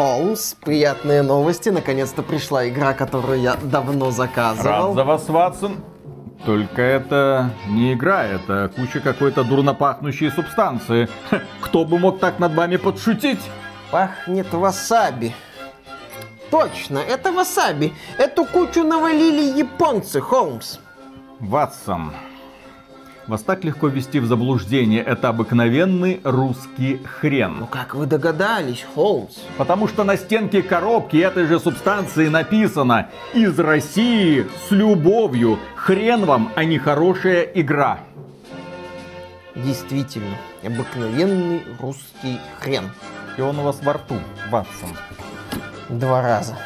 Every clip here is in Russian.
Холмс, приятные новости. Наконец-то пришла игра, которую я давно заказывал. Рад за вас, Ватсон. Только это не игра, это куча какой-то дурно пахнущей субстанции. Кто бы мог так над вами подшутить? Пахнет васаби. Точно, это васаби. Эту кучу навалили японцы, Холмс. Ватсон, вас так легко ввести в заблуждение. Это обыкновенный русский хрен. Ну как вы догадались, Холмс? Потому что на стенке коробки этой же субстанции написано «Из России с любовью. Хрен вам, а не хорошая игра». Действительно, обыкновенный русский хрен. И он у вас во рту, Ватсон. Два раза.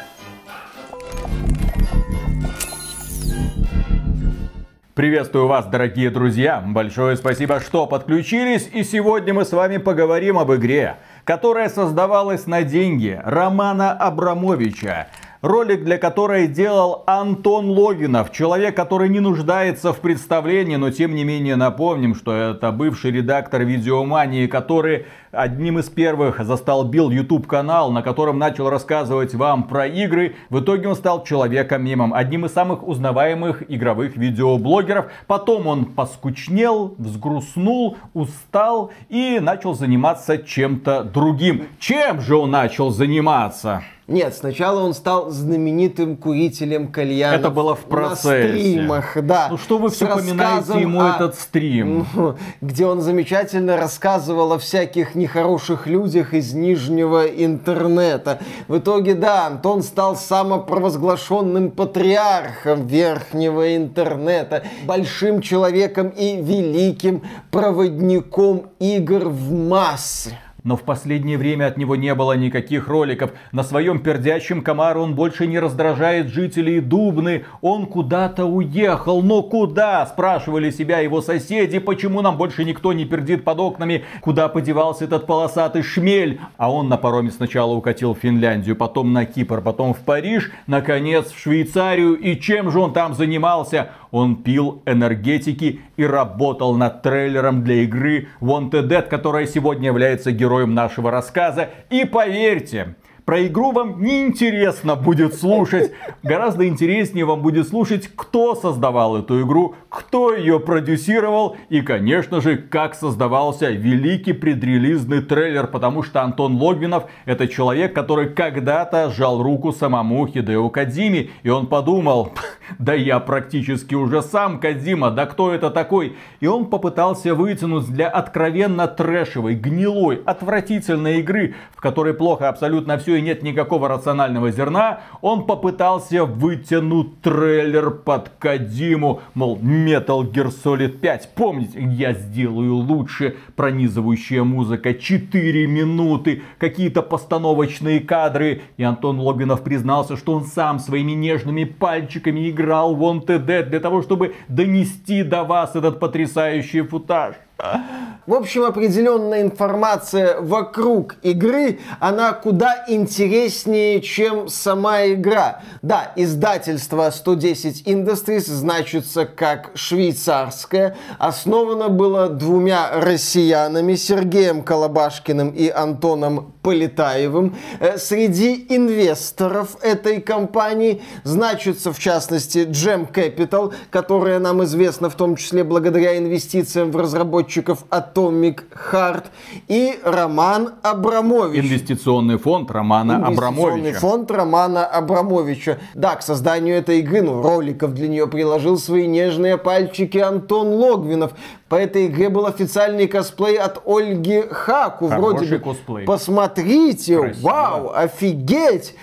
Приветствую вас, дорогие друзья! Большое спасибо, что подключились. И сегодня мы с вами поговорим об игре, которая создавалась на деньги Романа Абрамовича. Ролик для которой делал Антон Логинов, человек, который не нуждается в представлении, но тем не менее напомним, что это бывший редактор видеомании, который одним из первых застолбил YouTube канал, на котором начал рассказывать вам про игры. В итоге он стал человеком-мемом, одним из самых узнаваемых игровых видеоблогеров. Потом он поскучнел, взгрустнул, устал и начал заниматься чем-то другим. Чем же он начал заниматься? Нет, сначала он стал знаменитым курителем кальяна. Это было в процессе. На стримах, да. Ну что вы все поминаете ему о... этот стрим? Ну, где он замечательно рассказывал о всяких нехороших людях из нижнего интернета. В итоге, да, Антон стал самопровозглашенным патриархом верхнего интернета, большим человеком и великим проводником игр в массы но в последнее время от него не было никаких роликов. На своем пердящем комару он больше не раздражает жителей Дубны. Он куда-то уехал. Но куда? Спрашивали себя его соседи. Почему нам больше никто не пердит под окнами? Куда подевался этот полосатый шмель? А он на пароме сначала укатил в Финляндию, потом на Кипр, потом в Париж, наконец в Швейцарию. И чем же он там занимался? Он пил энергетики и работал над трейлером для игры Wanted Dead, которая сегодня является героем нашего рассказа. И поверьте, про игру вам не интересно будет слушать. Гораздо интереснее вам будет слушать, кто создавал эту игру, кто ее продюсировал и, конечно же, как создавался великий предрелизный трейлер, потому что Антон Логвинов это человек, который когда-то сжал руку самому Хидео Кадзиме, и он подумал, да я практически уже сам Кадзима, да кто это такой? И он попытался вытянуть для откровенно трэшевой, гнилой, отвратительной игры, в которой плохо абсолютно все и нет никакого рационального зерна, он попытался вытянуть трейлер под Кадиму, мол, Metal Gear Solid 5, помните, я сделаю лучше, пронизывающая музыка, 4 минуты, какие-то постановочные кадры, и Антон Логвинов признался, что он сам своими нежными пальчиками играл Wanted Dead для того, чтобы донести до вас этот потрясающий футаж. В общем, определенная информация вокруг игры, она куда интереснее, чем сама игра. Да, издательство 110 Industries значится как швейцарское. Основано было двумя россиянами, Сергеем Колобашкиным и Антоном Полетаевым. Э, среди инвесторов этой компании значится, в частности, Gem Capital, которая нам известна в том числе благодаря инвестициям в разработчиков Atomic Heart, и Роман Абрамович. Инвестиционный фонд Романа Инвестиционный Абрамовича. фонд Романа Абрамовича. Да, к созданию этой игры, ну, роликов для нее приложил свои нежные пальчики Антон Логвинов. По этой игре был официальный косплей от Ольги Хаку. Хороший Вроде бы, косплей. посмотрите, Красиво. вау, офигеть.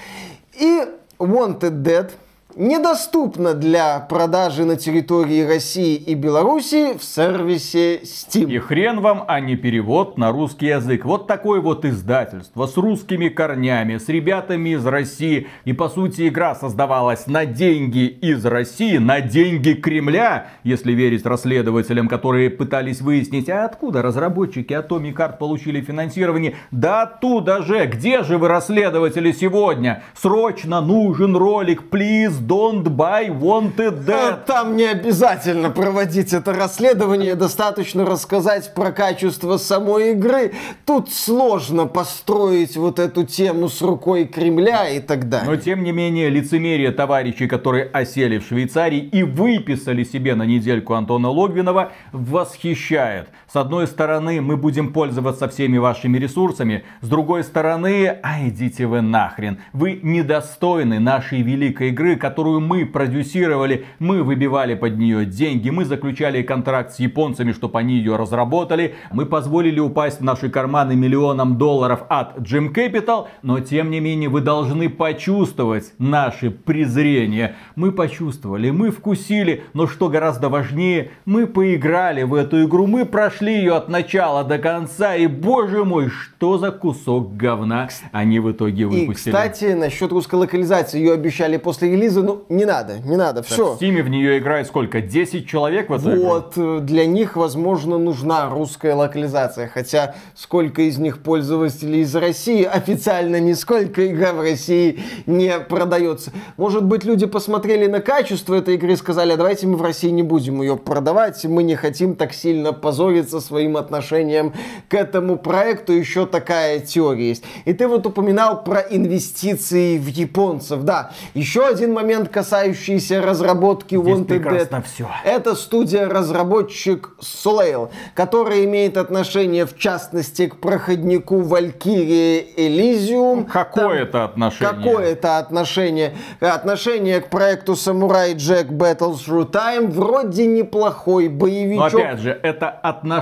И Wanted Dead недоступна для продажи на территории России и Беларуси в сервисе Steam. И хрен вам, а не перевод на русский язык. Вот такое вот издательство с русскими корнями, с ребятами из России. И по сути игра создавалась на деньги из России, на деньги Кремля, если верить расследователям, которые пытались выяснить, а откуда разработчики Atomic Art получили финансирование. Да оттуда же, где же вы расследователи сегодня? Срочно нужен ролик, плиз, don't buy Wanted Dead. А там не обязательно проводить это расследование, достаточно рассказать про качество самой игры. Тут сложно построить вот эту тему с рукой Кремля и так далее. Но тем не менее, лицемерие товарищей, которые осели в Швейцарии и выписали себе на недельку Антона Логвинова, восхищает. С одной стороны, мы будем пользоваться всеми вашими ресурсами, с другой стороны, а идите вы нахрен. Вы недостойны нашей великой игры, которую мы продюсировали, мы выбивали под нее деньги, мы заключали контракт с японцами, чтобы они ее разработали, мы позволили упасть в наши карманы миллионам долларов от Jim Capital, но тем не менее вы должны почувствовать наше презрение. Мы почувствовали, мы вкусили, но что гораздо важнее, мы поиграли в эту игру, мы прошли ее от начала до конца, и боже мой, что за кусок говна они в итоге выпустили. И, кстати, насчет русской локализации, ее обещали после релиза, ну, не надо, не надо, все. В Steam в нее играет сколько? 10 человек в эту Вот, игру? Э, для них, возможно, нужна русская локализация, хотя сколько из них пользователей из России, официально нисколько игра в России не продается. Может быть, люди посмотрели на качество этой игры и сказали, а давайте мы в России не будем ее продавать, мы не хотим так сильно позориться своим отношением к этому проекту, еще такая теория есть. И ты вот упоминал про инвестиции в японцев. Да, еще один момент, касающийся разработки Здесь Wanted Dead. Все. Это студия-разработчик Soleil, которая имеет отношение, в частности, к проходнику Valkyrie Elysium. Какое это отношение? Какое это отношение? Отношение к проекту Samurai Jack Battle Through Time вроде неплохой боевичок. Но опять же, это отношение.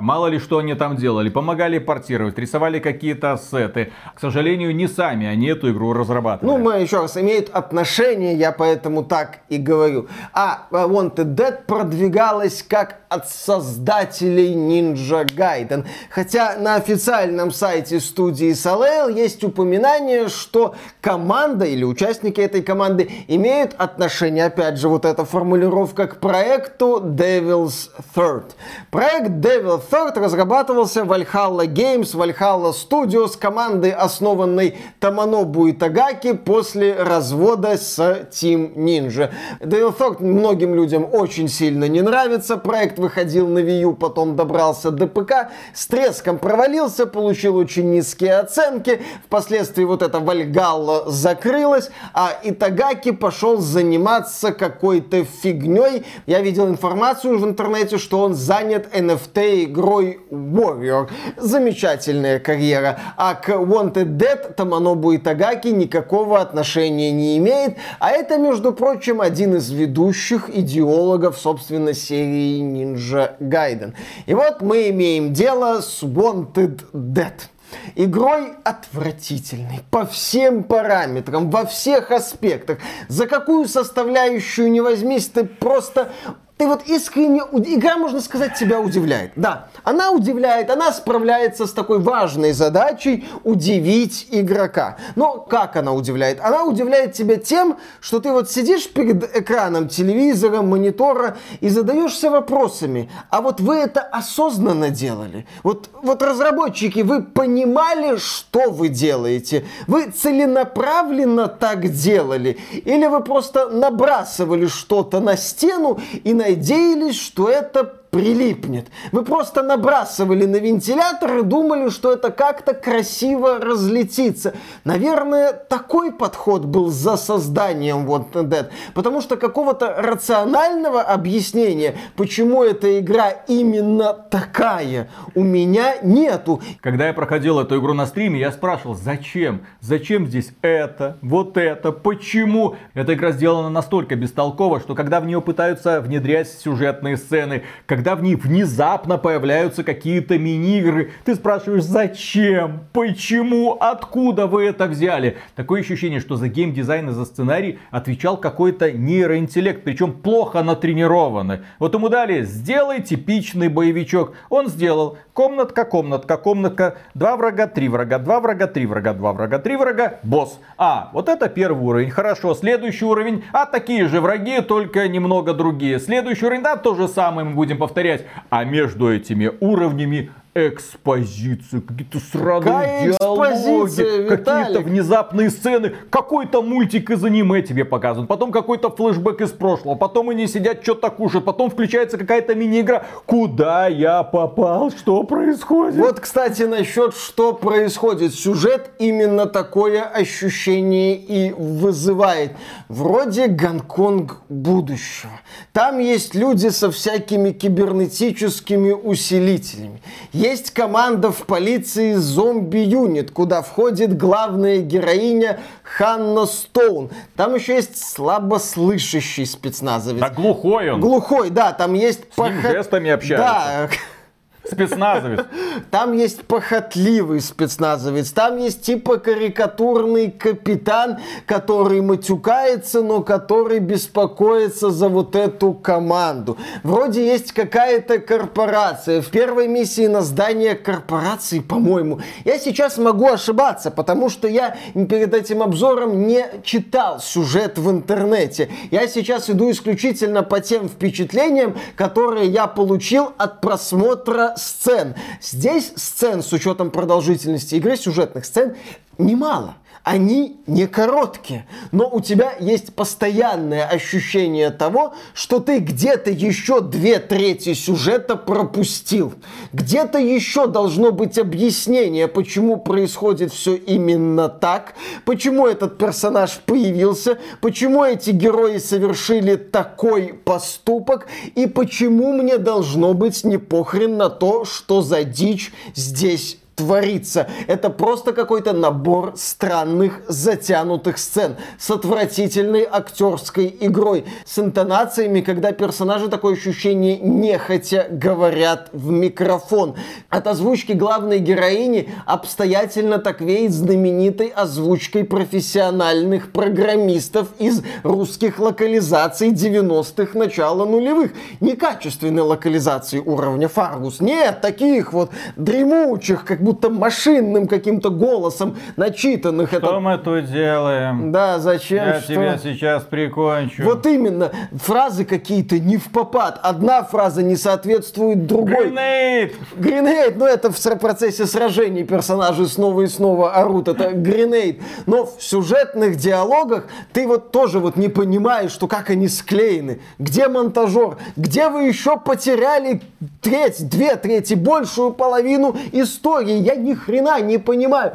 Мало ли что они там делали. Помогали портировать, рисовали какие-то ассеты. К сожалению, не сами они эту игру разрабатывали. Ну, мы еще раз, имеют отношение, я поэтому так и говорю. А Wanted Dead продвигалась как от создателей Ninja Gaiden. Хотя на официальном сайте студии Soleil есть упоминание, что команда или участники этой команды имеют отношение, опять же, вот эта формулировка к проекту Devil's Third. Проект Devil's Third разрабатывался Valhalla Games, Valhalla Studios, командой, основанной Таманобу Итагаки после развода с Team Ninja. Devil Third многим людям очень сильно не нравится. Проект выходил на Wii U, потом добрался до ПК, с треском провалился, получил очень низкие оценки. Впоследствии вот эта Вальгалла закрылась, а Итагаки пошел заниматься какой-то фигней. Я видел информацию в интернете, что он занят NFT игрой Warrior. Замечательная карьера. А к Wanted Dead Таманобу Итагаки никакого отношения не имеет. А это, между прочим, один из ведущих идеологов, собственно, серии Ninja Gaiden. И вот мы имеем дело с Wanted Dead. Игрой отвратительной по всем параметрам, во всех аспектах. За какую составляющую не возьмись, ты просто ты вот искренне, игра, можно сказать, тебя удивляет. Да, она удивляет, она справляется с такой важной задачей удивить игрока. Но как она удивляет? Она удивляет тебя тем, что ты вот сидишь перед экраном телевизора, монитора и задаешься вопросами. А вот вы это осознанно делали? Вот, вот разработчики, вы понимали, что вы делаете? Вы целенаправленно так делали? Или вы просто набрасывали что-то на стену и на надеялись, что это прилипнет. Вы просто набрасывали на вентилятор и думали, что это как-то красиво разлетится. Наверное, такой подход был за созданием Wanted Dead, потому что какого-то рационального объяснения, почему эта игра именно такая, у меня нету. Когда я проходил эту игру на стриме, я спрашивал, зачем? Зачем здесь это, вот это, почему? Эта игра сделана настолько бестолково, что когда в нее пытаются внедрять сюжетные сцены, когда в ней внезапно появляются какие-то мини-игры. Ты спрашиваешь, зачем? Почему? Откуда вы это взяли? Такое ощущение, что за геймдизайн и за сценарий отвечал какой-то нейроинтеллект, причем плохо натренированный. Вот ему дали, сделай типичный боевичок. Он сделал. Комнатка, комнатка, комнатка. Два врага, три врага, два врага, три врага, два врага, три врага. Босс. А, вот это первый уровень. Хорошо. Следующий уровень. А такие же враги, только немного другие. Следующий уровень, да, то же самое мы будем повторять. А между этими уровнями экспозиция, какие-то сраные диалоги, какие-то внезапные сцены, какой-то мультик из аниме тебе показан, потом какой-то флешбэк из прошлого, потом они сидят, что-то кушают, потом включается какая-то мини-игра. Куда я попал? Что происходит? Вот, кстати, насчет что происходит. Сюжет именно такое ощущение и вызывает. Вроде Гонконг будущего. Там есть люди со всякими кибернетическими усилителями. Есть команда в полиции зомби-юнит, куда входит главная героиня Ханна Стоун. Там еще есть слабослышащий спецназовец. Да глухой он. Глухой, да, там есть... С ним жестами общаются. Да, Спецназовец. Там есть похотливый спецназовец, там есть типа карикатурный капитан, который матюкается, но который беспокоится за вот эту команду. Вроде есть какая-то корпорация. В первой миссии на здание корпорации, по-моему. Я сейчас могу ошибаться, потому что я перед этим обзором не читал сюжет в интернете. Я сейчас иду исключительно по тем впечатлениям, которые я получил от просмотра сцен. Здесь сцен с учетом продолжительности игры, сюжетных сцен, немало они не короткие, но у тебя есть постоянное ощущение того, что ты где-то еще две трети сюжета пропустил. Где-то еще должно быть объяснение, почему происходит все именно так, почему этот персонаж появился, почему эти герои совершили такой поступок и почему мне должно быть не похрен на то, что за дичь здесь творится. Это просто какой-то набор странных затянутых сцен с отвратительной актерской игрой, с интонациями, когда персонажи такое ощущение нехотя говорят в микрофон. От озвучки главной героини обстоятельно так веет знаменитой озвучкой профессиональных программистов из русских локализаций 90-х, начала нулевых. Некачественной локализации уровня Фаргус. Нет, таких вот дремучих, как будто машинным каким-то голосом начитанных. Что это... мы тут делаем? Да, зачем? Я что? тебя сейчас прикончу. Вот именно. Фразы какие-то не в попад. Одна фраза не соответствует другой. Гринейд! Гринейд, ну это в процессе сражений персонажи снова и снова орут. Это гринейд. Но в сюжетных диалогах ты вот тоже вот не понимаешь, что как они склеены. Где монтажер? Где вы еще потеряли треть, две трети, большую половину истории? Я ни хрена не понимаю.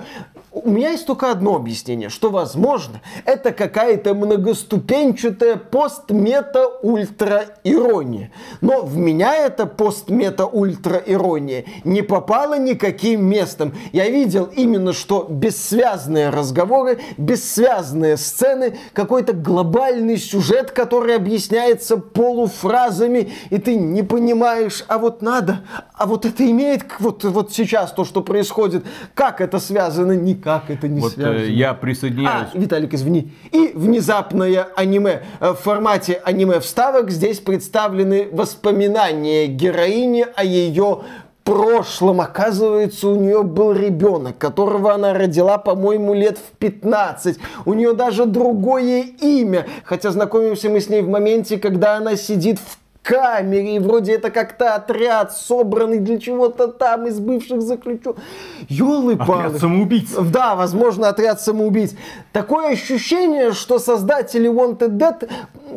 У меня есть только одно объяснение, что, возможно, это какая-то многоступенчатая пост-мета-ультра-ирония. Но в меня эта пост-мета-ультра-ирония не попала никаким местом. Я видел именно, что бессвязные разговоры, бессвязные сцены, какой-то глобальный сюжет, который объясняется полуфразами, и ты не понимаешь, а вот надо, а вот это имеет, вот, вот сейчас то, что происходит, как это связано, не как это не вот, связано? Э, я присоединяюсь. А, Виталик, извини. И внезапное аниме. В формате аниме-вставок здесь представлены воспоминания героини о ее прошлом, оказывается, у нее был ребенок, которого она родила, по-моему, лет в 15. У нее даже другое имя, хотя знакомимся мы с ней в моменте, когда она сидит в камере, и вроде это как-то отряд, собранный для чего-то там из бывших заключенных. Ёлы-палы. Отряд самоубийц. Да, возможно, отряд самоубийц. Такое ощущение, что создатели Wanted Dead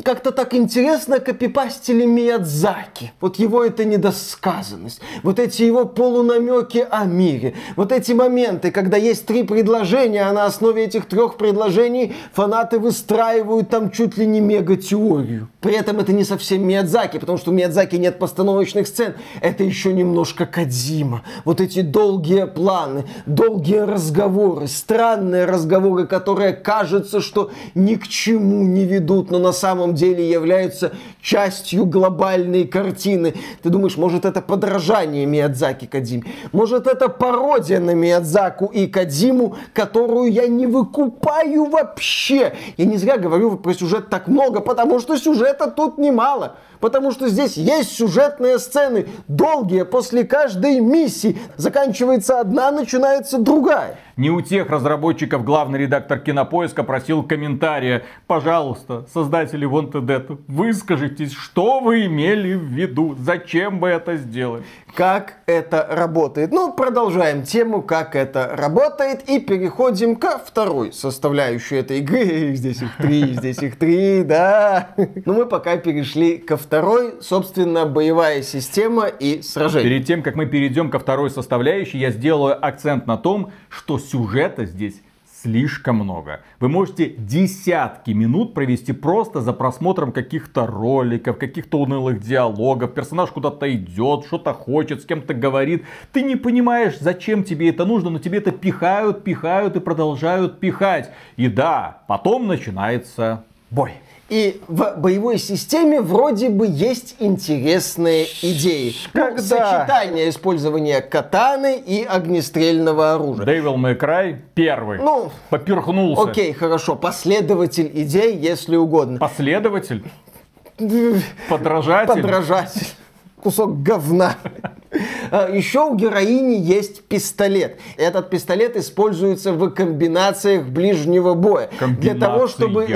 как-то так интересно копипастили Миядзаки. Вот его это недосказанность. Вот эти его полунамеки о мире. Вот эти моменты, когда есть три предложения, а на основе этих трех предложений фанаты выстраивают там чуть ли не мега-теорию. При этом это не совсем Миядзаки, потому что у Миядзаки нет постановочных сцен. Это еще немножко Кадзима. Вот эти долгие планы, долгие разговоры, странные разговоры, которые кажется, что ни к чему не ведут, но на самом деле являются частью глобальной картины. Ты думаешь, может это подражание Миядзаки Кадзиме? Может это пародия на Миядзаку и Кадзиму, которую я не выкупаю вообще? Я не зря говорю про сюжет так много, потому что сюжета тут немало. Потому что здесь есть сюжетные сцены, долгие, после каждой миссии. Заканчивается одна, начинается другая. Не у тех разработчиков главный редактор Кинопоиска просил комментария. Пожалуйста, создатели Wanted Dead. Выскажитесь, что вы имели в виду? Зачем вы это сделали? Как это работает? Ну, продолжаем тему, как это работает, и переходим ко второй составляющей этой игры. Здесь их три, здесь их три, да. Но мы пока перешли ко второй, собственно, боевая система и сражение. Перед тем, как мы перейдем ко второй составляющей, я сделаю акцент на том, что сюжета здесь слишком много. Вы можете десятки минут провести просто за просмотром каких-то роликов, каких-то унылых диалогов. Персонаж куда-то идет, что-то хочет, с кем-то говорит. Ты не понимаешь, зачем тебе это нужно, но тебе это пихают, пихают и продолжают пихать. И да, потом начинается бой. И в боевой системе вроде бы есть интересные идеи. Как ну, сочетание использования катаны и огнестрельного оружия. Дэвил Мэкрай первый. Ну, поперхнулся. Окей, хорошо. Последователь идей, если угодно. Последователь? Подражатель? Подражатель. Кусок говна. А, Еще у героини есть пистолет. Этот пистолет используется в комбинациях ближнего боя. Для того, чтобы...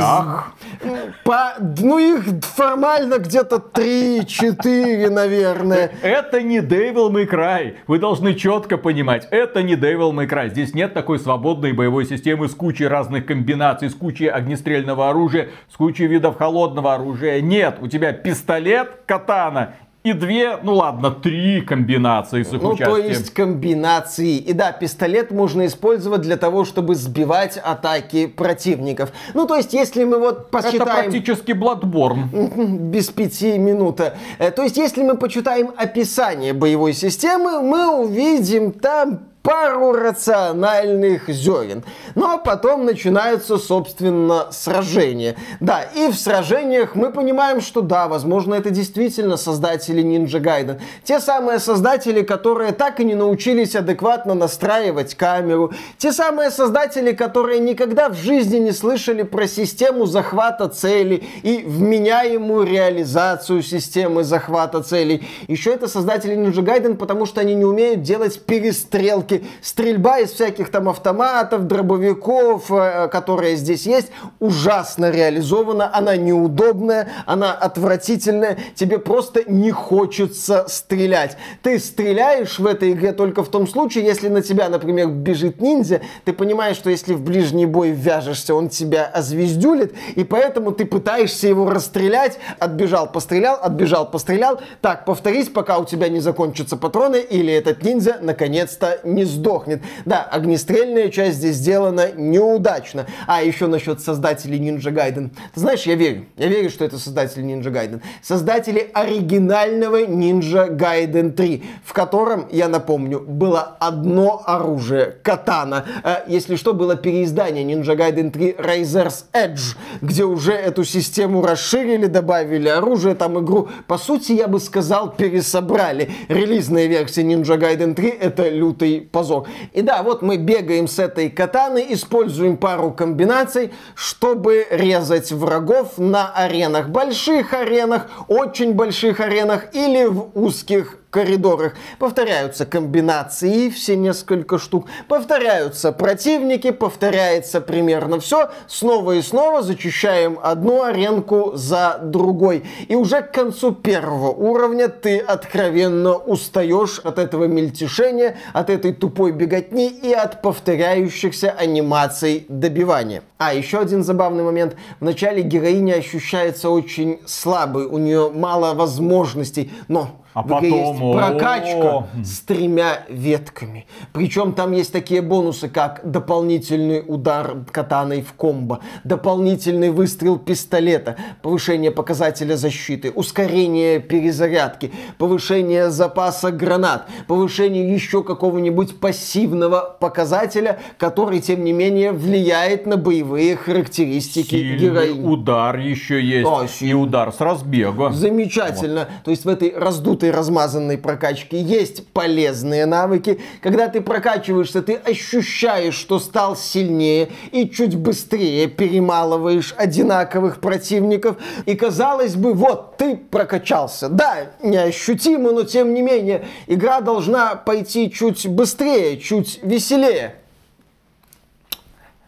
По... Ну, их формально где-то 3-4, наверное. Это не Devil May Cry. Вы должны четко понимать, это не Devil May Cry. Здесь нет такой свободной боевой системы с кучей разных комбинаций, с кучей огнестрельного оружия, с кучей видов холодного оружия. Нет, у тебя пистолет, катана и две, ну ладно, три комбинации с их ну, участием. то есть комбинации. И да, пистолет можно использовать для того, чтобы сбивать атаки противников. Ну, то есть, если мы вот посчитаем... Это практически Bloodborne. Без пяти минут. Э, то есть, если мы почитаем описание боевой системы, мы увидим там пару рациональных зерен. Ну а потом начинаются, собственно, сражения. Да, и в сражениях мы понимаем, что да, возможно, это действительно создатели Ninja Gaiden. Те самые создатели, которые так и не научились адекватно настраивать камеру. Те самые создатели, которые никогда в жизни не слышали про систему захвата целей и вменяемую реализацию системы захвата целей. Еще это создатели Ninja Gaiden, потому что они не умеют делать перестрелки все стрельба из всяких там автоматов, дробовиков, э, которые здесь есть, ужасно реализована, она неудобная, она отвратительная, тебе просто не хочется стрелять. Ты стреляешь в этой игре только в том случае, если на тебя, например, бежит ниндзя, ты понимаешь, что если в ближний бой вяжешься, он тебя озвездюлит, и поэтому ты пытаешься его расстрелять, отбежал, пострелял, отбежал, пострелял, так, повторись, пока у тебя не закончатся патроны, или этот ниндзя наконец-то не не сдохнет. Да, огнестрельная часть здесь сделана неудачно. А еще насчет создателей Ninja Gaiden. Ты знаешь, я верю. Я верю, что это создатели Ninja Gaiden. Создатели оригинального Ninja Gaiden 3, в котором, я напомню, было одно оружие — катана. А, если что, было переиздание Ninja Gaiden 3 Razor's Edge, где уже эту систему расширили, добавили оружие, там игру, по сути, я бы сказал, пересобрали. Релизная версия Ninja Gaiden 3 — это лютый позор. И да, вот мы бегаем с этой катаны, используем пару комбинаций, чтобы резать врагов на аренах. Больших аренах, очень больших аренах или в узких коридорах. Повторяются комбинации, все несколько штук. Повторяются противники, повторяется примерно все. Снова и снова зачищаем одну аренку за другой. И уже к концу первого уровня ты откровенно устаешь от этого мельтешения, от этой тупой беготни и от повторяющихся анимаций добивания. А, еще один забавный момент. В начале героиня ощущается очень слабой, у нее мало возможностей, но а потом... есть прокачка с тремя ветками. Причем там есть такие бонусы, как дополнительный удар катаной в комбо, дополнительный выстрел пистолета, повышение показателя защиты, ускорение перезарядки, повышение запаса гранат, повышение еще какого-нибудь пассивного показателя, который, тем не менее, влияет на боевые характеристики Сильный героини. удар еще есть. О, и удар с разбега. Замечательно. Вот. То есть в этой раздутой раздутой, размазанной прокачки есть полезные навыки. Когда ты прокачиваешься, ты ощущаешь, что стал сильнее и чуть быстрее перемалываешь одинаковых противников. И казалось бы, вот, ты прокачался. Да, неощутимо, но тем не менее, игра должна пойти чуть быстрее, чуть веселее.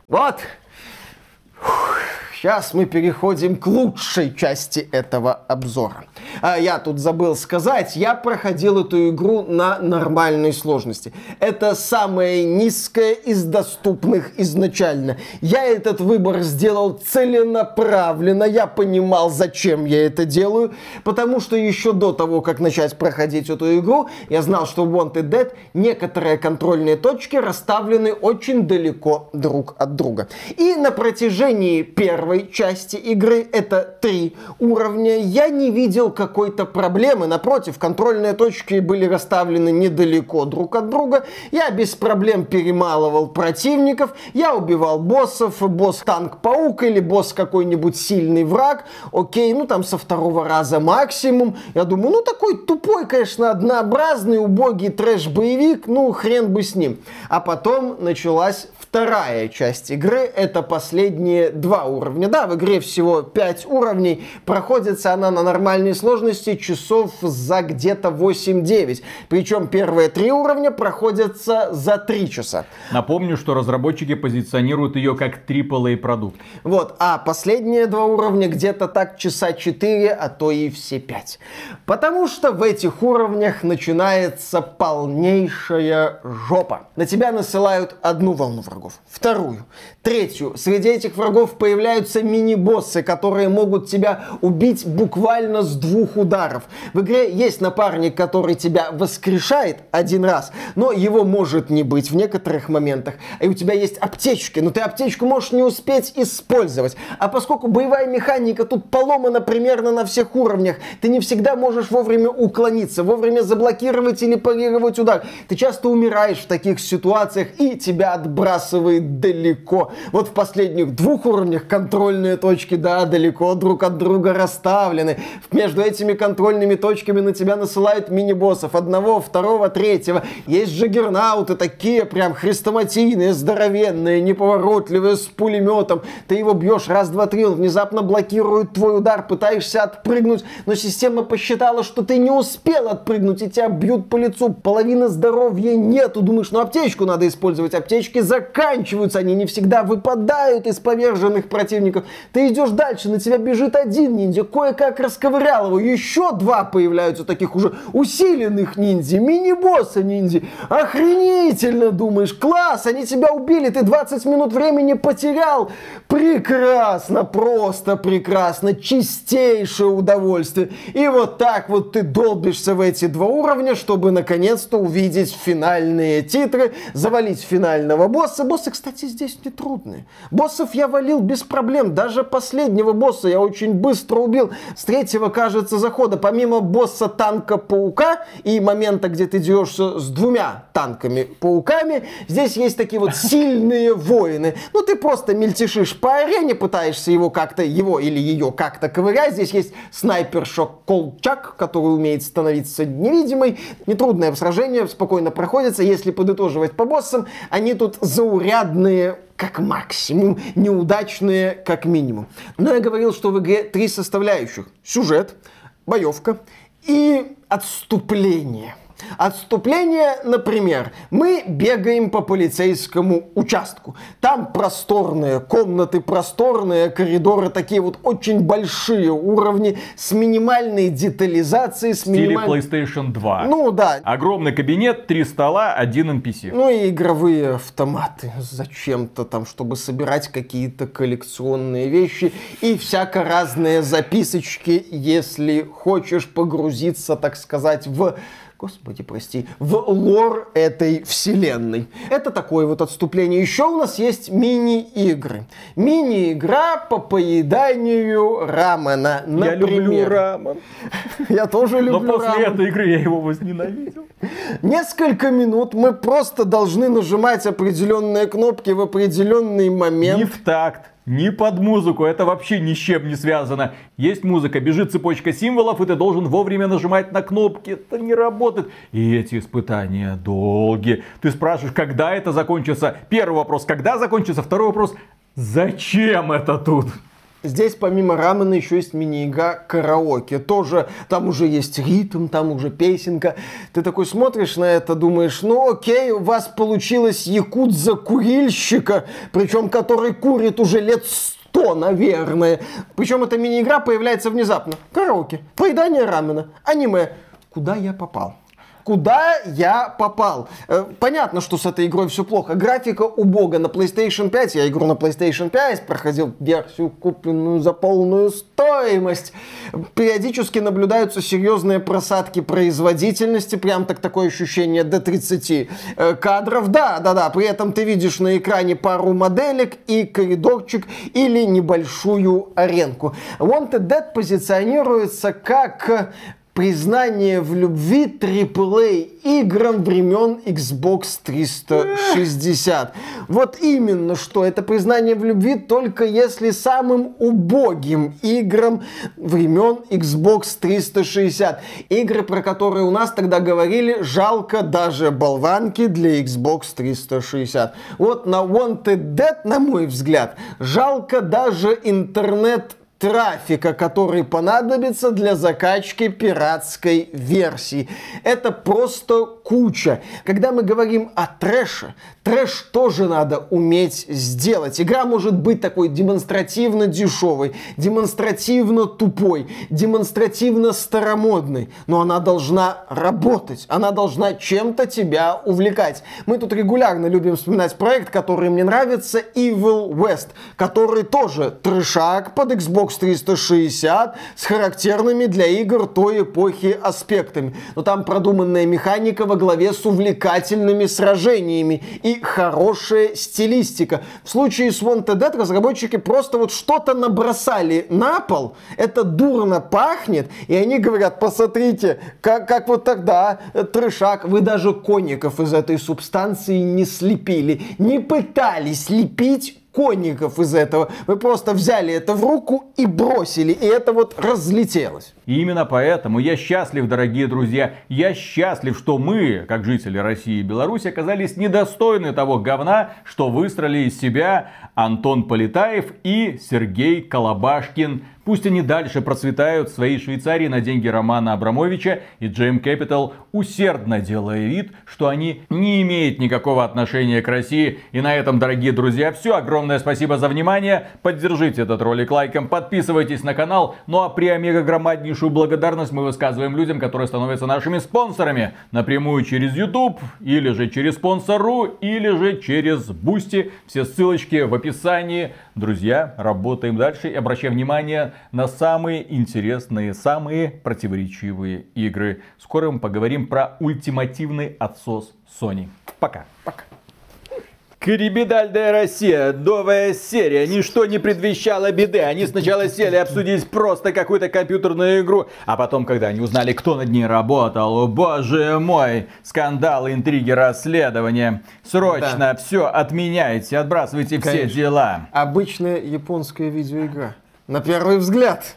Вот. Сейчас мы переходим к лучшей части этого обзора. А я тут забыл сказать, я проходил эту игру на нормальной сложности. Это самая низкая из доступных изначально. Я этот выбор сделал целенаправленно, я понимал, зачем я это делаю, потому что еще до того, как начать проходить эту игру, я знал, что в Wanted Dead некоторые контрольные точки расставлены очень далеко друг от друга. И на протяжении первой части игры, это три уровня, я не видел какой-то проблемы. Напротив, контрольные точки были расставлены недалеко друг от друга. Я без проблем перемалывал противников, я убивал боссов, босс-танк-паук или босс какой-нибудь сильный враг. Окей, ну там со второго раза максимум. Я думаю, ну такой тупой, конечно, однообразный, убогий трэш-боевик, ну хрен бы с ним. А потом началась вторая часть игры, это последние два уровня. Да, в игре всего 5 уровней, проходится она на нормальной сложности часов за где-то 8-9. Причем первые три уровня проходятся за 3 часа. Напомню, что разработчики позиционируют ее как AAA продукт. Вот, а последние два уровня где-то так часа 4, а то и все 5. Потому что в этих уровнях начинается полнейшая жопа. На тебя насылают одну волну врагов, вторую, третью. Среди этих врагов появляются мини-боссы, которые могут тебя убить буквально с двух ударов. В игре есть напарник, который тебя воскрешает один раз, но его может не быть в некоторых моментах. И у тебя есть аптечки, но ты аптечку можешь не успеть использовать. А поскольку боевая механика тут поломана примерно на всех уровнях, ты не всегда можешь вовремя уклониться, вовремя заблокировать или парировать удар. Ты часто умираешь в таких ситуациях и тебя отбрасывает далеко. Вот в последних двух уровнях контрольные точки, да, далеко друг от друга расставлены. Между этими контрольными точками на тебя насылают мини-боссов. Одного, второго, третьего. Есть джаггернауты такие прям хрестоматийные, здоровенные, неповоротливые, с пулеметом. Ты его бьешь раз, два, три, он внезапно блокирует твой удар, пытаешься отпрыгнуть, но система посчитала, что ты не успел отпрыгнуть, и тебя бьют по лицу. Половины здоровья нету. Думаешь, ну аптечку надо использовать. Аптечки заканчиваются, они не всегда выпадают из поверженных противников. Ты идешь дальше, на тебя бежит один ниндзя, кое-как расковырял его, еще два появляются таких уже усиленных ниндзя, мини-босса ниндзя. Охренительно, думаешь, класс, они тебя убили, ты 20 минут времени потерял. Прекрасно, просто прекрасно, чистейшее удовольствие. И вот так вот ты долбишься в эти два уровня, чтобы наконец-то увидеть финальные титры, завалить финального босса, боссы, кстати, здесь не трудные. Боссов я валил без проблем. Даже последнего босса я очень быстро убил. С третьего, кажется, захода, помимо босса танка-паука и момента, где ты дерешься с двумя танками-пауками, здесь есть такие вот сильные воины. Ну, ты просто мельтешишь по арене, пытаешься его как-то, его или ее как-то ковырять. Здесь есть снайперша Колчак, который умеет становиться невидимой. Нетрудное сражение, спокойно проходится. Если подытоживать по боссам, они тут заурядные как максимум, неудачные как минимум. Но я говорил, что в игре три составляющих. Сюжет, боевка и отступление – Отступление, например, мы бегаем по полицейскому участку. Там просторные комнаты, просторные коридоры, такие вот очень большие уровни с минимальной детализацией. С минималь... PlayStation 2. Ну да. Огромный кабинет, три стола, один NPC. Ну и игровые автоматы. Зачем-то там, чтобы собирать какие-то коллекционные вещи и всяко разные записочки, если хочешь погрузиться, так сказать, в господи, прости, в лор этой вселенной. Это такое вот отступление. Еще у нас есть мини-игры. Мини-игра по поеданию рамена, например. Я люблю рамен. Я тоже люблю Но после рамен. этой игры я его возненавидел. Несколько минут мы просто должны нажимать определенные кнопки в определенный момент. Не в такт ни под музыку, это вообще ни с чем не связано. Есть музыка, бежит цепочка символов, и ты должен вовремя нажимать на кнопки. Это не работает. И эти испытания долгие. Ты спрашиваешь, когда это закончится? Первый вопрос, когда закончится? Второй вопрос, зачем это тут? Здесь помимо рамена еще есть мини-игра караоке. Тоже там уже есть ритм, там уже песенка. Ты такой смотришь на это, думаешь, ну окей, у вас получилось якут за курильщика, причем который курит уже лет 100, наверное. Причем эта мини-игра появляется внезапно. Караоке, поедание рамена, аниме. Куда я попал? Куда я попал? Э, понятно, что с этой игрой все плохо. Графика убога на PlayStation 5. Я игру на PlayStation 5 проходил версию, купленную за полную стоимость. Периодически наблюдаются серьезные просадки производительности. Прям так такое ощущение до 30 э, кадров. Да, да, да. При этом ты видишь на экране пару моделек и коридорчик или небольшую аренку. Wanted Dead позиционируется как признание в любви AAA играм времен Xbox 360. Вот именно что, это признание в любви только если самым убогим играм времен Xbox 360. Игры, про которые у нас тогда говорили, жалко даже болванки для Xbox 360. Вот на Wanted Dead, на мой взгляд, жалко даже интернет трафика, который понадобится для закачки пиратской версии. Это просто куча. Когда мы говорим о трэше, трэш тоже надо уметь сделать. Игра может быть такой демонстративно дешевой, демонстративно тупой, демонстративно старомодной, но она должна работать, она должна чем-то тебя увлекать. Мы тут регулярно любим вспоминать проект, который мне нравится, Evil West, который тоже трешак под Xbox 360 с характерными для игр той эпохи аспектами. Но там продуманная механика во главе с увлекательными сражениями и хорошая стилистика. В случае с Wanted Dead разработчики просто вот что-то набросали на пол, это дурно пахнет, и они говорят, посмотрите, как, как вот тогда трешак, вы даже конников из этой субстанции не слепили, не пытались лепить конников из этого. Вы просто взяли это в руку и бросили, и это вот разлетелось. И именно поэтому я счастлив, дорогие друзья, я счастлив, что мы, как жители России и Беларуси, оказались недостойны того говна, что выстроили из себя Антон Полетаев и Сергей Колобашкин Пусть они дальше процветают в своей Швейцарии на деньги Романа Абрамовича и GM Capital, усердно делая вид, что они не имеют никакого отношения к России. И на этом, дорогие друзья, все. Огромное спасибо за внимание. Поддержите этот ролик лайком, подписывайтесь на канал. Ну а при омега громаднейшую благодарность мы высказываем людям, которые становятся нашими спонсорами. Напрямую через YouTube, или же через Sponsr, или же через Boosty. Все ссылочки в описании. Друзья, работаем дальше и обращаем внимание на самые интересные, самые противоречивые игры. Скоро мы поговорим про ультимативный отсос Sony. Пока. Пока. Крибидальная Россия, новая серия, ничто не предвещало беды. Они сначала сели обсудить просто какую-то компьютерную игру, а потом, когда они узнали, кто над ней работал, боже мой, скандалы, интриги, расследования. Срочно да. все отменяйте, отбрасывайте Конечно. все дела. Обычная японская видеоигра. На первый взгляд.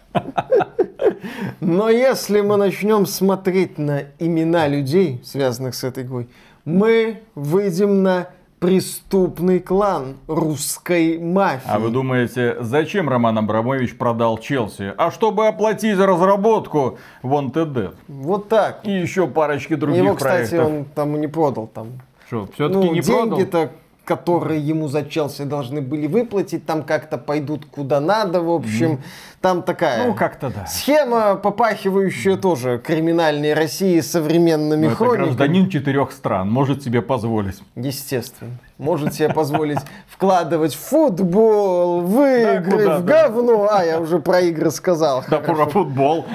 Но если мы начнем смотреть на имена людей, связанных с этой игрой, мы выйдем на преступный клан русской мафии. А вы думаете, зачем Роман Абрамович продал Челси? А чтобы оплатить разработку Wanted Dead. Вот так. И еще парочки других Его, кстати, проектов. он там не продал. Там. Что, все-таки ну, не продал? Деньги-то которые ему за Челси должны были выплатить, там как-то пойдут куда надо, в общем, mm. там такая ну, как-то да. схема, попахивающая тоже криминальной России современными Но хрониками. Это гражданин четырех стран, может себе позволить. Естественно. Может себе позволить вкладывать в футбол, в игры, в говно. А, я уже про игры сказал. Да, про футбол.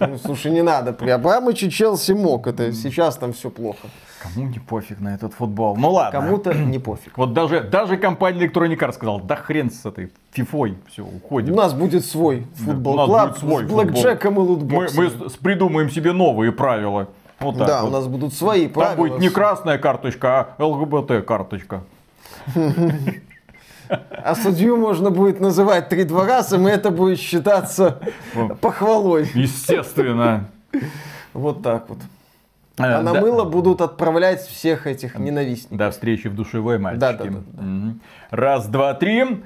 Ну, слушай, не надо. При Абрамовиче Челси мог. Это сейчас там все плохо. Кому не пофиг на этот футбол? Ну ладно. Кому-то не пофиг. Вот даже, даже компания Electronic Arts сказала, да хрен с этой фифой, все, уходим. У нас будет свой футбол клаб с блэкджеком и лутбоксом. Мы, мы придумаем себе новые правила. Вот так да, вот. у нас будут свои Там правила. будет не красная карточка, а ЛГБТ карточка. А судью можно будет называть три-два раза, и это будет считаться похвалой. Естественно. Вот так вот. А на да. мыло будут отправлять всех этих ненавистников. До встречи в душевой, мальчики. Да, да, да, да. Раз, два, три.